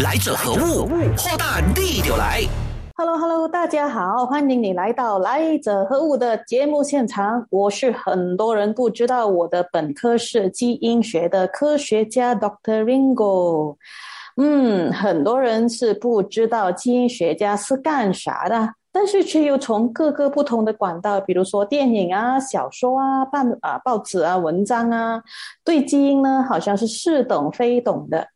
来者何物？货大地就来。Hello Hello，大家好，欢迎你来到来者何物的节目现场。我是很多人不知道我的本科是基因学的科学家 Doctor Ringo。嗯，很多人是不知道基因学家是干啥的，但是却又从各个不同的管道，比如说电影啊、小说啊、报啊报纸啊、文章啊，对基因呢好像是似懂非懂的。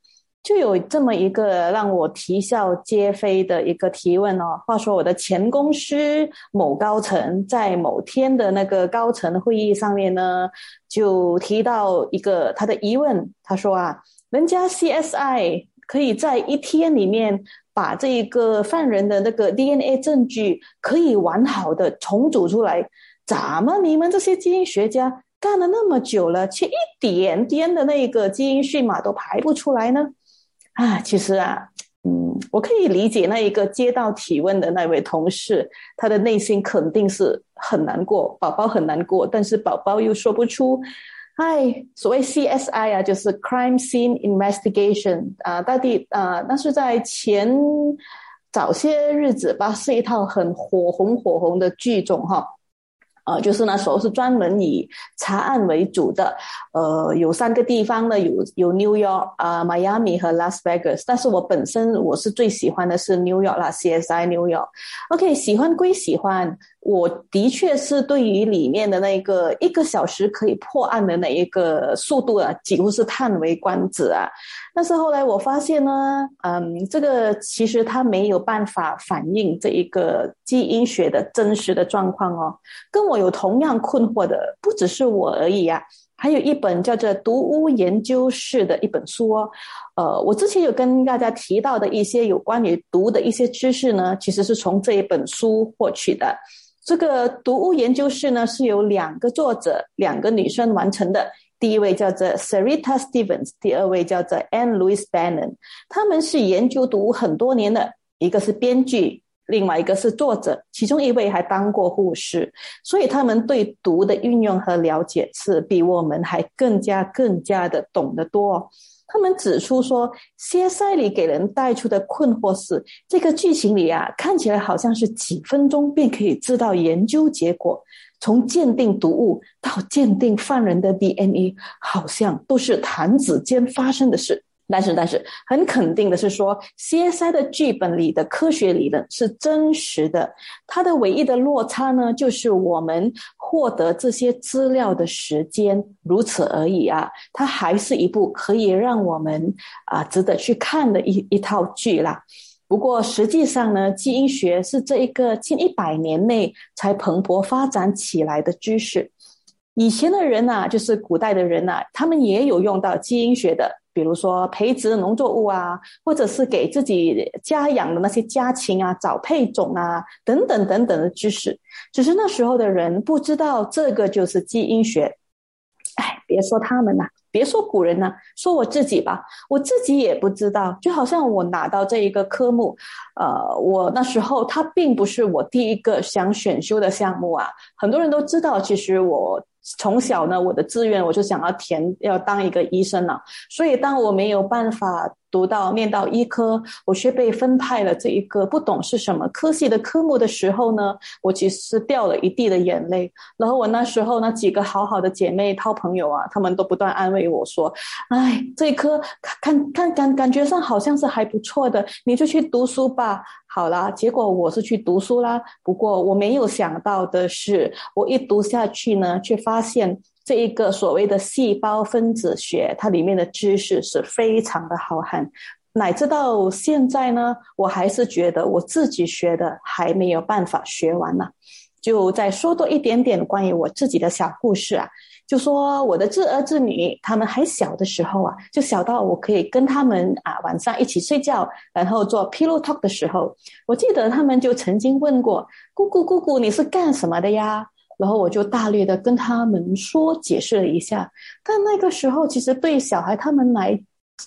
就有这么一个让我啼笑皆非的一个提问哦。话说我的前公司某高层在某天的那个高层会议上面呢，就提到一个他的疑问。他说啊，人家 CSI 可以在一天里面把这一个犯人的那个 DNA 证据可以完好的重组出来，怎么你们这些基因学家干了那么久了，却一点点的那个基因序码都排不出来呢？啊，其实啊，嗯，我可以理解那一个接到提问的那位同事，他的内心肯定是很难过，宝宝很难过，但是宝宝又说不出。哎，所谓 CSI 啊，就是 Crime Scene Investigation 啊，大地啊，那是在前早些日子吧，是一套很火红火红的剧种哈。呃，就是那时候是专门以查案为主的，呃，有三个地方呢，有有 New York 啊、Miami 和 Las Vegas，但是我本身我是最喜欢的是 New York 啦，CSI New York。OK，喜欢归喜欢。我的确是对于里面的那个一个小时可以破案的那一个速度啊，几乎是叹为观止啊。但是后来我发现呢，嗯，这个其实它没有办法反映这一个基因学的真实的状况哦。跟我有同样困惑的不只是我而已啊，还有一本叫做《毒屋研究室》的一本书哦。呃，我之前有跟大家提到的一些有关于毒的一些知识呢，其实是从这一本书获取的。这个毒物研究室呢，是由两个作者，两个女生完成的。第一位叫做 Sarita Stevens，第二位叫做 Anne Louise Bannon。他们是研究毒物很多年的，一个是编剧，另外一个是作者，其中一位还当过护士，所以他们对毒的运用和了解是比我们还更加更加的懂得多。他们指出说歇塞里给人带出的困惑是，这个剧情里啊，看起来好像是几分钟便可以知道研究结果，从鉴定毒物到鉴定犯人的 DNA，好像都是弹指间发生的事。但是，但是很肯定的是说，CSI 的剧本里的科学理论是真实的。它的唯一的落差呢，就是我们获得这些资料的时间如此而已啊。它还是一部可以让我们啊值得去看的一一套剧啦。不过，实际上呢，基因学是这一个近一百年内才蓬勃发展起来的知识。以前的人呐，就是古代的人呐，他们也有用到基因学的。比如说培植农作物啊，或者是给自己家养的那些家禽啊找配种啊，等等等等的知识，只是那时候的人不知道这个就是基因学。哎，别说他们了，别说古人了，说我自己吧，我自己也不知道。就好像我拿到这一个科目，呃，我那时候它并不是我第一个想选修的项目啊。很多人都知道，其实我。从小呢，我的志愿我就想要填要当一个医生了，所以当我没有办法。读到念到医科，我却被分派了这一个不懂是什么科系的科目的时候呢，我其实掉了一地的眼泪。然后我那时候那几个好好的姐妹、套朋友啊，他们都不断安慰我说：“哎，这一科看看感感觉上好像是还不错的，你就去读书吧。”好啦，结果我是去读书啦。不过我没有想到的是，我一读下去呢，却发现。这一个所谓的细胞分子学，它里面的知识是非常的浩瀚，乃至到现在呢，我还是觉得我自己学的还没有办法学完呢。就再说多一点点关于我自己的小故事啊，就说我的侄儿侄女他们还小的时候啊，就小到我可以跟他们啊晚上一起睡觉，然后做 pillow talk 的时候，我记得他们就曾经问过姑姑姑姑你是干什么的呀？然后我就大略的跟他们说解释了一下，但那个时候其实对小孩他们来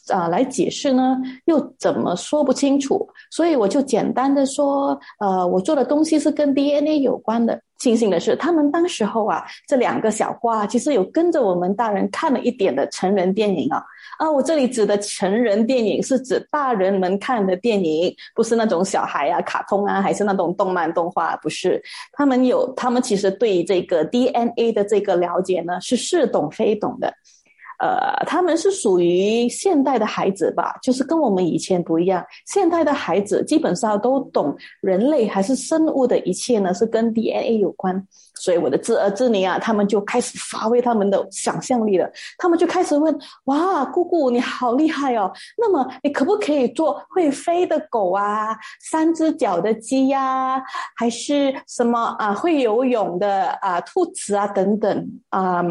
啊来解释呢，又怎么说不清楚，所以我就简单的说，呃，我做的东西是跟 DNA 有关的。庆幸的是，他们当时候啊，这两个小花其实有跟着我们大人看了一点的成人电影啊。啊，我这里指的成人电影是指大人们看的电影，不是那种小孩啊、卡通啊，还是那种动漫动画，不是。他们有，他们其实对这个 DNA 的这个了解呢，是似懂非懂的。呃，他们是属于现代的孩子吧，就是跟我们以前不一样。现代的孩子基本上都懂人类还是生物的一切呢，是跟 DNA 有关。所以我的侄儿侄女啊，他们就开始发挥他们的想象力了。他们就开始问：哇，姑姑你好厉害哦！那么你可不可以做会飞的狗啊，三只脚的鸡呀，还是什么啊会游泳的啊兔子啊等等啊？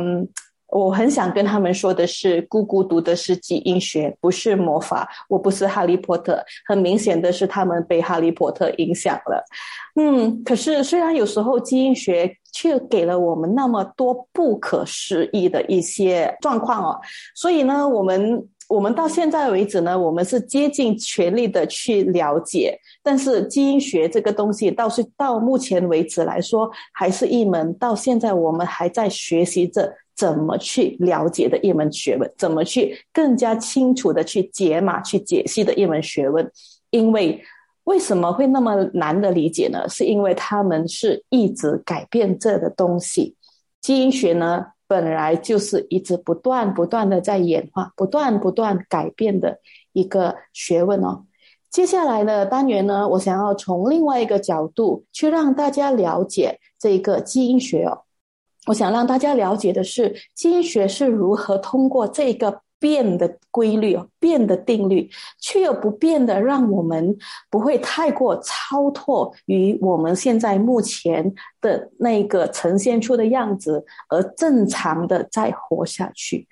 我很想跟他们说的是，姑姑读的是基因学，不是魔法。我不是哈利波特，很明显的是他们被哈利波特影响了。嗯，可是虽然有时候基因学却给了我们那么多不可思议的一些状况哦，所以呢，我们我们到现在为止呢，我们是竭尽全力的去了解，但是基因学这个东西倒是到目前为止来说，还是一门到现在我们还在学习着。怎么去了解的一门学问？怎么去更加清楚的去解码、去解析的一门学问？因为为什么会那么难的理解呢？是因为他们是一直改变这的东西。基因学呢，本来就是一直不断不断的在演化、不断不断改变的一个学问哦。接下来的单元呢，我想要从另外一个角度去让大家了解这个基因学哦。我想让大家了解的是，经学是如何通过这个变的规律、变的定律，却又不变的，让我们不会太过超脱于我们现在目前的那个呈现出的样子，而正常的再活下去。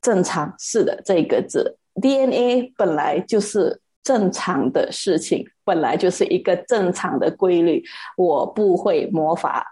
正常是的，这个字 DNA 本来就是正常的事情，本来就是一个正常的规律。我不会魔法。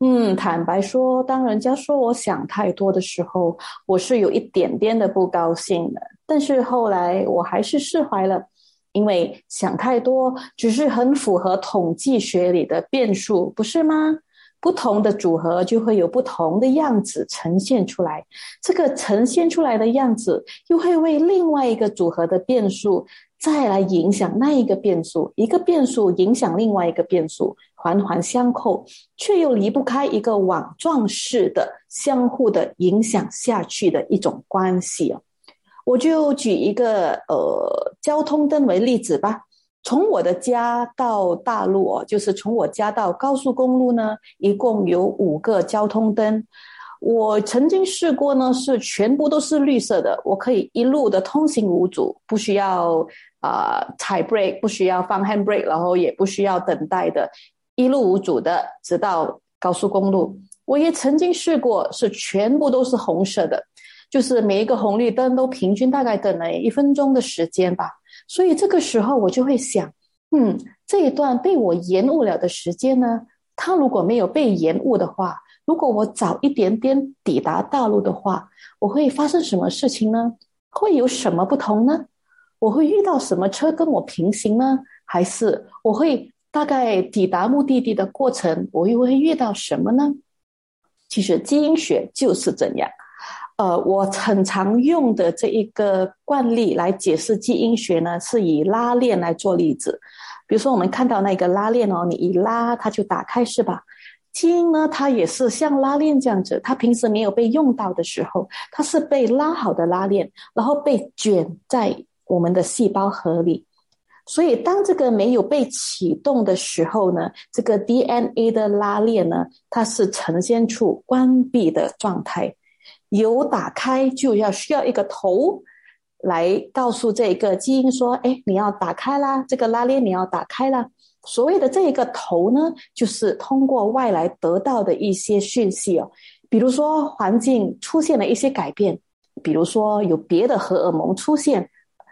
嗯，坦白说，当人家说我想太多的时候，我是有一点点的不高兴的。但是后来我还是释怀了，因为想太多只是很符合统计学里的变数，不是吗？不同的组合就会有不同的样子呈现出来，这个呈现出来的样子又会为另外一个组合的变数。再来影响那一个变数，一个变数影响另外一个变数，环环相扣，却又离不开一个网状式的相互的影响下去的一种关系。我就举一个呃交通灯为例子吧。从我的家到大陆哦，就是从我家到高速公路呢，一共有五个交通灯。我曾经试过呢，是全部都是绿色的，我可以一路的通行无阻，不需要啊踩 brake，不需要放 hand brake，然后也不需要等待的，一路无阻的直到高速公路。我也曾经试过是全部都是红色的，就是每一个红绿灯都平均大概等了一分钟的时间吧。所以这个时候我就会想，嗯，这一段被我延误了的时间呢，它如果没有被延误的话。如果我早一点点抵达大陆的话，我会发生什么事情呢？会有什么不同呢？我会遇到什么车跟我平行呢？还是我会大概抵达目的地的过程，我又会遇到什么呢？其实基因学就是这样。呃，我很常用的这一个惯例来解释基因学呢，是以拉链来做例子。比如说，我们看到那个拉链哦，你一拉它就打开，是吧？基因呢，它也是像拉链这样子，它平时没有被用到的时候，它是被拉好的拉链，然后被卷在我们的细胞核里。所以，当这个没有被启动的时候呢，这个 DNA 的拉链呢，它是呈现出关闭的状态。有打开，就要需要一个头来告诉这个基因说：“哎，你要打开啦，这个拉链你要打开啦。”所谓的这一个头呢，就是通过外来得到的一些讯息哦，比如说环境出现了一些改变，比如说有别的荷尔蒙出现，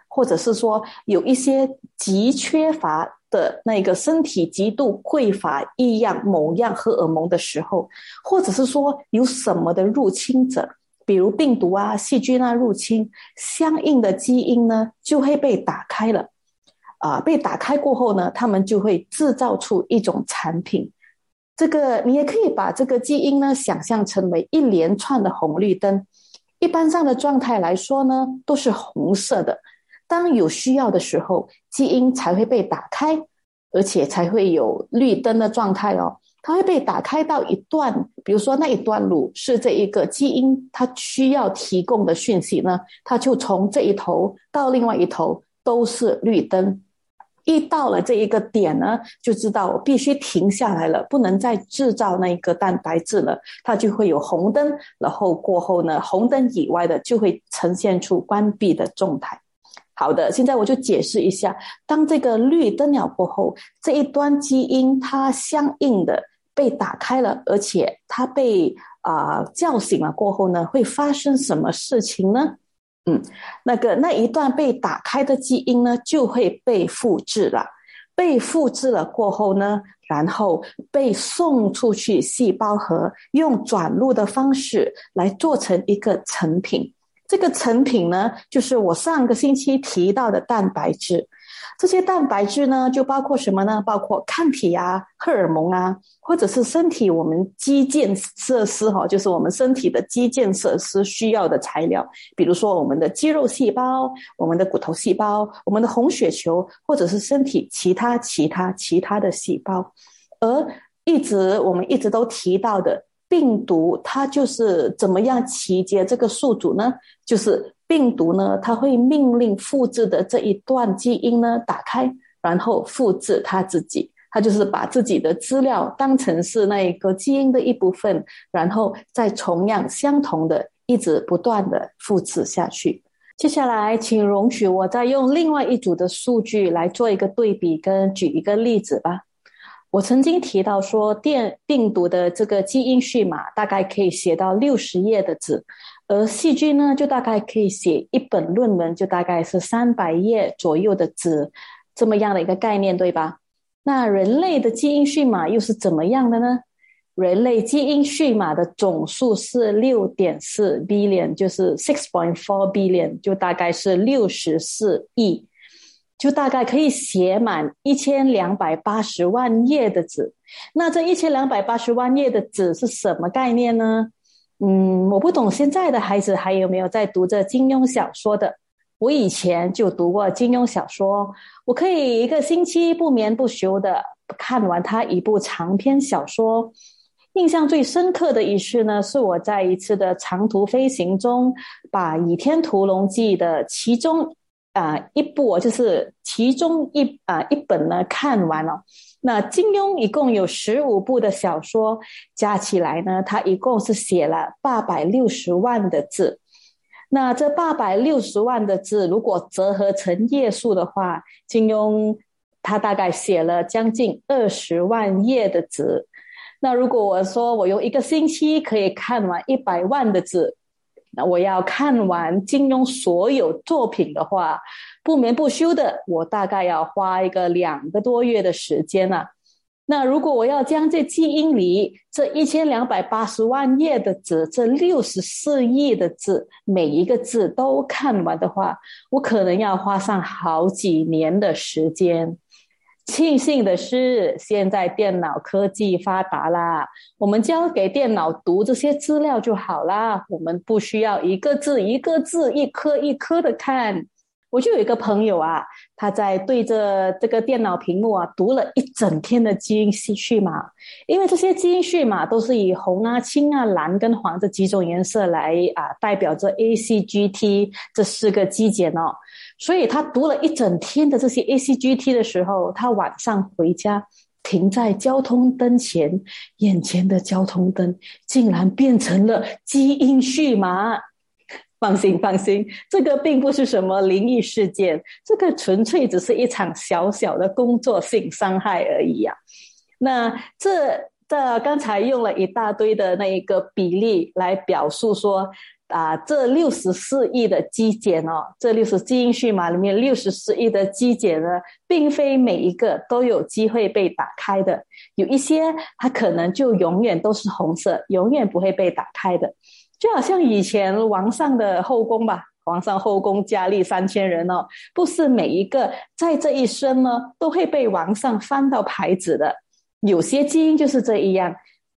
或者是说有一些极缺乏的那个身体极度匮乏异样某样荷尔蒙的时候，或者是说有什么的入侵者比如病毒啊、细菌啊入侵，相应的基因呢就会被打开了。啊，被打开过后呢，他们就会制造出一种产品。这个你也可以把这个基因呢想象成为一连串的红绿灯。一般上的状态来说呢，都是红色的。当有需要的时候，基因才会被打开，而且才会有绿灯的状态哦。它会被打开到一段，比如说那一段路是这一个基因它需要提供的讯息呢，它就从这一头到另外一头都是绿灯。一到了这一个点呢，就知道我必须停下来了，不能再制造那个蛋白质了，它就会有红灯。然后过后呢，红灯以外的就会呈现出关闭的状态。好的，现在我就解释一下，当这个绿灯了过后，这一端基因它相应的被打开了，而且它被啊叫醒了过后呢，会发生什么事情呢？嗯，那个那一段被打开的基因呢，就会被复制了。被复制了过后呢，然后被送出去细胞核，用转录的方式来做成一个成品。这个成品呢，就是我上个星期提到的蛋白质。这些蛋白质呢，就包括什么呢？包括抗体啊、荷尔蒙啊，或者是身体我们基建设施哈，就是我们身体的基建设施需要的材料，比如说我们的肌肉细胞、我们的骨头细胞、我们的红血球，或者是身体其他其他其他的细胞。而一直我们一直都提到的病毒，它就是怎么样集结这个宿主呢？就是。病毒呢，它会命令复制的这一段基因呢打开，然后复制它自己。它就是把自己的资料当成是那一个基因的一部分，然后再同样相同的一直不断的复制下去。接下来，请容许我再用另外一组的数据来做一个对比，跟举一个例子吧。我曾经提到说，电病毒的这个基因序码大概可以写到六十页的纸。而细菌呢，就大概可以写一本论文，就大概是三百页左右的纸，这么样的一个概念，对吧？那人类的基因序码又是怎么样的呢？人类基因序码的总数是六点四 billion，就是 six point four billion，就大概是六十四亿，就大概可以写满一千两百八十万页的纸。那这一千两百八十万页的纸是什么概念呢？嗯，我不懂现在的孩子还有没有在读着金庸小说的。我以前就读过金庸小说，我可以一个星期不眠不休的看完他一部长篇小说。印象最深刻的一次呢，是我在一次的长途飞行中，把《倚天屠龙记》的其中啊一部，就是其中一啊一本呢看完了。那金庸一共有十五部的小说，加起来呢，他一共是写了八百六十万的字。那这八百六十万的字，如果折合成页数的话，金庸他大概写了将近二十万页的字。那如果我说我用一个星期可以看完一百万的字，那我要看完金庸所有作品的话。不眠不休的，我大概要花一个两个多月的时间呢。那如果我要将这基因里这一千两百八十万页的纸，这六十四亿的字，每一个字都看完的话，我可能要花上好几年的时间。庆幸的是，现在电脑科技发达啦，我们交给电脑读这些资料就好啦，我们不需要一个字一个字、一颗一颗的看。我就有一个朋友啊，他在对着这个电脑屏幕啊读了一整天的基因序码，因为这些基因序码都是以红啊、青啊、蓝跟黄这几种颜色来啊代表着 A、C、G、T 这四个基检哦，所以他读了一整天的这些 A、C、G、T 的时候，他晚上回家停在交通灯前，眼前的交通灯竟然变成了基因序码。放心，放心，这个并不是什么灵异事件，这个纯粹只是一场小小的工作性伤害而已呀。那这这刚才用了一大堆的那一个比例来表述说啊，这六十四亿的基检哦，这六十基因序码里面六十四亿的基检呢，并非每一个都有机会被打开的，有一些它可能就永远都是红色，永远不会被打开的。就好像以前王上的后宫吧，皇上后宫佳丽三千人哦，不是每一个在这一生呢都会被王上翻到牌子的，有些基因就是这样，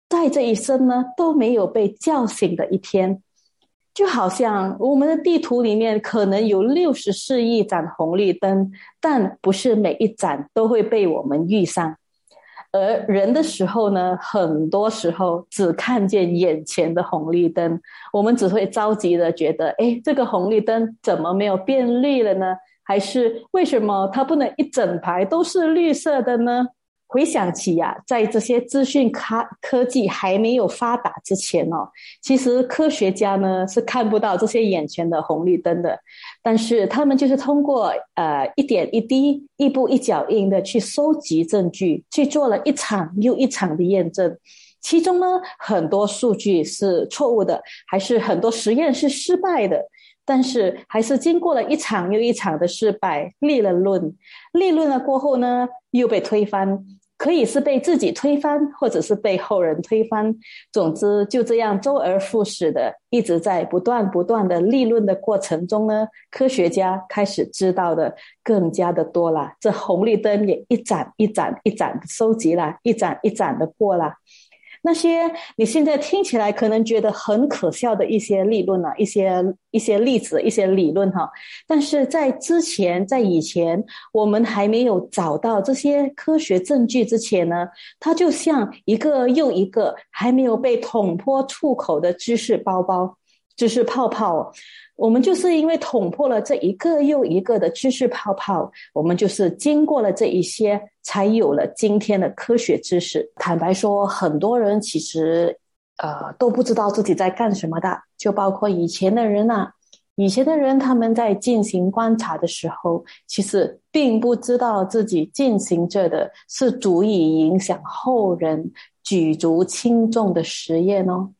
在这一生呢都没有被叫醒的一天。就好像我们的地图里面可能有六十四亿盏红绿灯，但不是每一盏都会被我们遇上。而人的时候呢，很多时候只看见眼前的红绿灯，我们只会着急的觉得：哎，这个红绿灯怎么没有变绿了呢？还是为什么它不能一整排都是绿色的呢？回想起呀，在这些资讯科科技还没有发达之前哦，其实科学家呢是看不到这些眼前的红绿灯的，但是他们就是通过呃一点一滴、一步一脚印的去收集证据，去做了一场又一场的验证，其中呢很多数据是错误的，还是很多实验是失败的。但是还是经过了一场又一场的失败，立了论，立论了过后呢，又被推翻，可以是被自己推翻，或者是被后人推翻。总之就这样周而复始的，一直在不断不断的立论的过程中呢，科学家开始知道的更加的多了，这红绿灯也一盏一盏一盏收集了，一盏一盏的过了。那些你现在听起来可能觉得很可笑的一些理论啊，一些一些例子、一些理论哈，但是在之前，在以前，我们还没有找到这些科学证据之前呢，它就像一个又一个还没有被捅破出口的知识包包、知识泡泡。我们就是因为捅破了这一个又一个的知识泡泡，我们就是经过了这一些，才有了今天的科学知识。坦白说，很多人其实，呃，都不知道自己在干什么的，就包括以前的人呐。以前的人他们在进行观察的时候，其实并不知道自己进行着的是足以影响后人举足轻重的实验哦。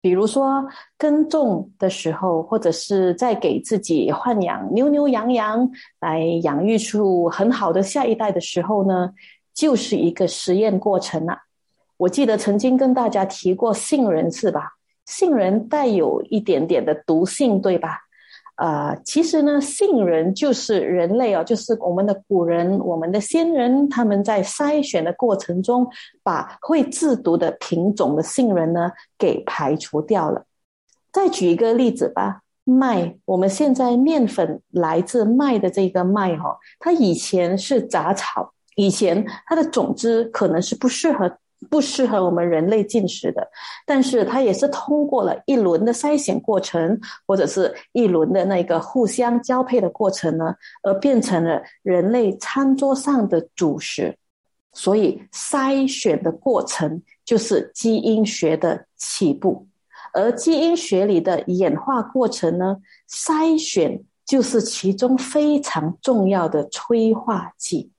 比如说耕种的时候，或者是在给自己豢养牛牛羊羊来养育出很好的下一代的时候呢，就是一个实验过程啊。我记得曾经跟大家提过杏仁是吧？杏仁带有一点点的毒性，对吧？啊，其实呢，杏仁就是人类哦，就是我们的古人、我们的先人，他们在筛选的过程中，把会制毒的品种的杏仁呢给排除掉了。再举一个例子吧，麦，我们现在面粉来自麦的这个麦哈，它以前是杂草，以前它的种子可能是不适合。不适合我们人类进食的，但是它也是通过了一轮的筛选过程，或者是一轮的那个互相交配的过程呢，而变成了人类餐桌上的主食。所以筛选的过程就是基因学的起步，而基因学里的演化过程呢，筛选就是其中非常重要的催化剂。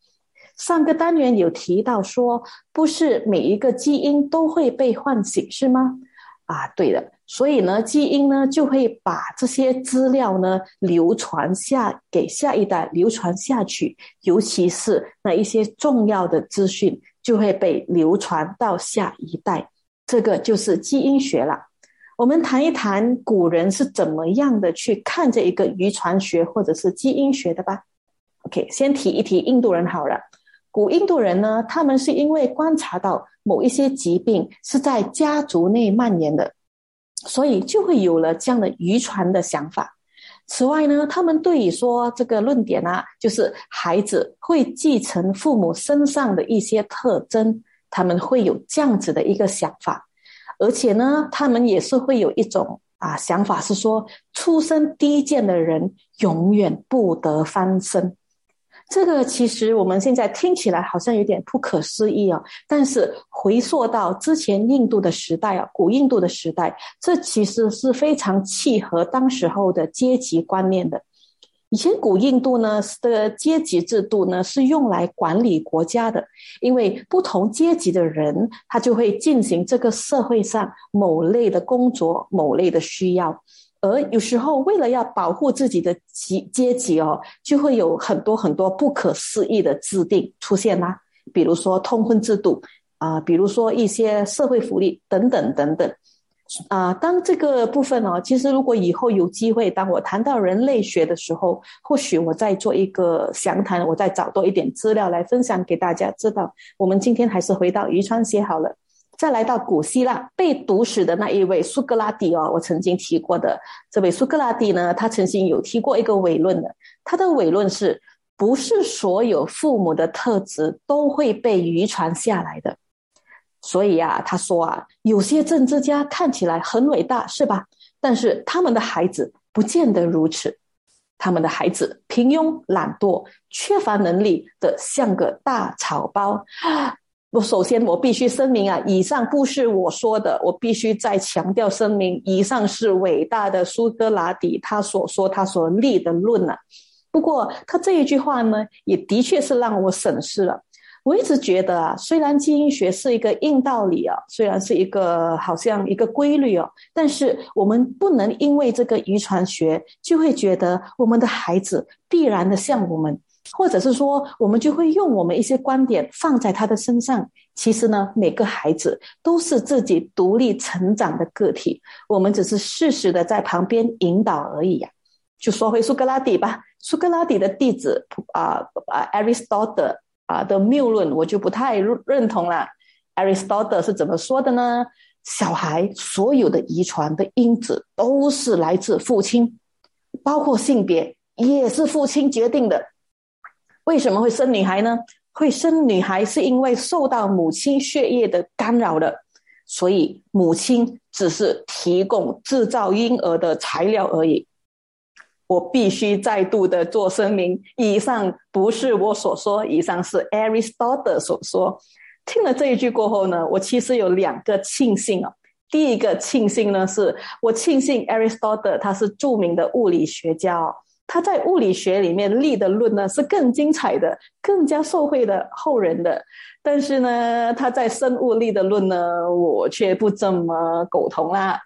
上个单元有提到说，不是每一个基因都会被唤醒，是吗？啊，对的。所以呢，基因呢就会把这些资料呢流传下给下一代，流传下去。尤其是那一些重要的资讯，就会被流传到下一代。这个就是基因学了。我们谈一谈古人是怎么样的去看这一个遗传学或者是基因学的吧。OK，先提一提印度人好了。古印度人呢，他们是因为观察到某一些疾病是在家族内蔓延的，所以就会有了这样的遗传的想法。此外呢，他们对于说这个论点啊，就是孩子会继承父母身上的一些特征，他们会有这样子的一个想法。而且呢，他们也是会有一种啊想法，是说出生低贱的人永远不得翻身。这个其实我们现在听起来好像有点不可思议啊，但是回溯到之前印度的时代啊，古印度的时代，这其实是非常契合当时候的阶级观念的。以前古印度呢的阶级制度呢是用来管理国家的，因为不同阶级的人他就会进行这个社会上某类的工作、某类的需要。而有时候，为了要保护自己的级阶级哦，就会有很多很多不可思议的制定出现啦。比如说通婚制度啊，比如说一些社会福利等等等等。啊，当这个部分哦，其实如果以后有机会，当我谈到人类学的时候，或许我再做一个详谈，我再找多一点资料来分享给大家知道。我们今天还是回到遗传学好了，再来到古希腊被毒死的那一位苏格拉底哦，我曾经提过的这位苏格拉底呢，他曾经有提过一个伪论的，他的伪论是不是所有父母的特质都会被遗传下来的？所以啊，他说啊，有些政治家看起来很伟大，是吧？但是他们的孩子不见得如此，他们的孩子平庸、懒惰、缺乏能力的，像个大草包。我首先我必须声明啊，以上不是我说的，我必须再强调声明，以上是伟大的苏格拉底他所说他所立的论啊。不过他这一句话呢，也的确是让我审视了。我一直觉得啊，虽然基因学是一个硬道理啊，虽然是一个好像一个规律哦，但是我们不能因为这个遗传学就会觉得我们的孩子必然的像我们，或者是说我们就会用我们一些观点放在他的身上。其实呢，每个孩子都是自己独立成长的个体，我们只是适时的在旁边引导而已呀。就说回苏格拉底吧，苏格拉底的弟子啊啊，Aristotle。啊的谬论，我就不太认同了。Aristotle 是怎么说的呢？小孩所有的遗传的因子都是来自父亲，包括性别也是父亲决定的。为什么会生女孩呢？会生女孩是因为受到母亲血液的干扰的，所以母亲只是提供制造婴儿的材料而已。我必须再度的做声明，以上不是我所说，以上是 Aristotle 所说。听了这一句过后呢，我其实有两个庆幸啊。第一个庆幸呢，是我庆幸 Aristotle 他是著名的物理学家，他在物理学里面立的论呢是更精彩的，更加受惠的后人的。但是呢，他在生物立的论呢，我却不怎么苟同啦。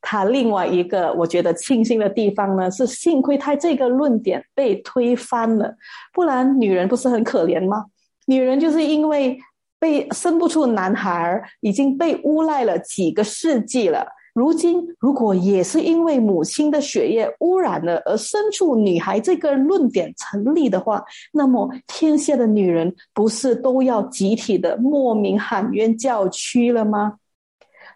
他另外一个我觉得庆幸的地方呢，是幸亏他这个论点被推翻了，不然女人不是很可怜吗？女人就是因为被生不出男孩，已经被诬赖了几个世纪了。如今如果也是因为母亲的血液污染了而生出女孩，这个论点成立的话，那么天下的女人不是都要集体的莫名喊冤叫屈了吗？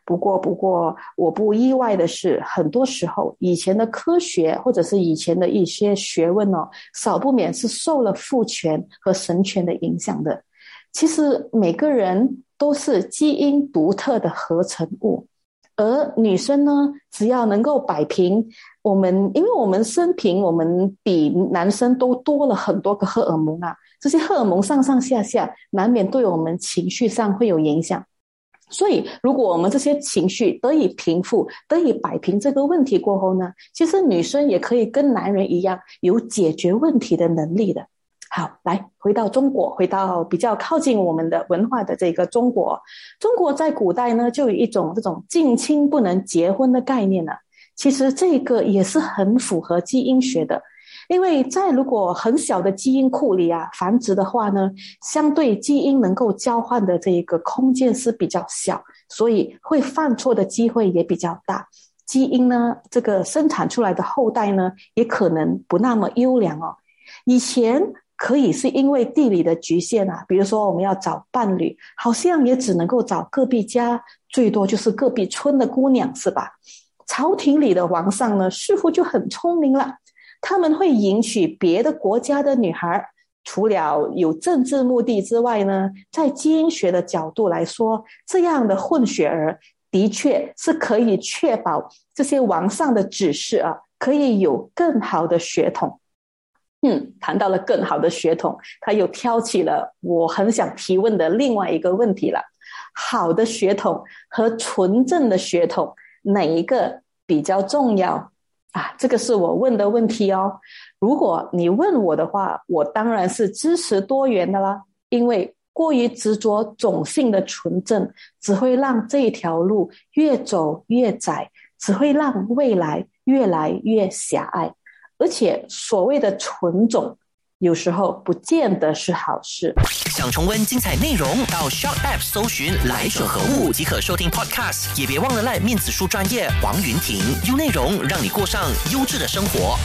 不过，不过，我不意外的是，很多时候以前的科学或者是以前的一些学问哦，少不免是受了父权和神权的影响的。其实每个人都是基因独特的合成物，而女生呢，只要能够摆平我们，因为我们生平我们比男生都多了很多个荷尔蒙啊，这些荷尔蒙上上下下，难免对我们情绪上会有影响。所以，如果我们这些情绪得以平复、得以摆平这个问题过后呢，其实女生也可以跟男人一样有解决问题的能力的。好，来回到中国，回到比较靠近我们的文化的这个中国。中国在古代呢，就有一种这种近亲不能结婚的概念呢。其实这个也是很符合基因学的。因为在如果很小的基因库里啊繁殖的话呢，相对基因能够交换的这一个空间是比较小，所以会犯错的机会也比较大。基因呢，这个生产出来的后代呢，也可能不那么优良哦。以前可以是因为地理的局限啊，比如说我们要找伴侣，好像也只能够找隔壁家，最多就是隔壁村的姑娘，是吧？朝廷里的王上呢，似乎就很聪明了。他们会迎娶别的国家的女孩，除了有政治目的之外呢，在基因学的角度来说，这样的混血儿的确是可以确保这些王上的指示啊，可以有更好的血统。嗯，谈到了更好的血统，他又挑起了我很想提问的另外一个问题了：好的血统和纯正的血统，哪一个比较重要？啊，这个是我问的问题哦。如果你问我的话，我当然是支持多元的啦。因为过于执着种姓的纯正，只会让这条路越走越窄，只会让未来越来越狭隘。而且所谓的纯种，有时候不见得是好事。想重温精彩内容，到 s h o p App 搜寻“来者何物”即可收听 Podcast。也别忘了赖面子书专业王云婷，用内容让你过上优质的生活。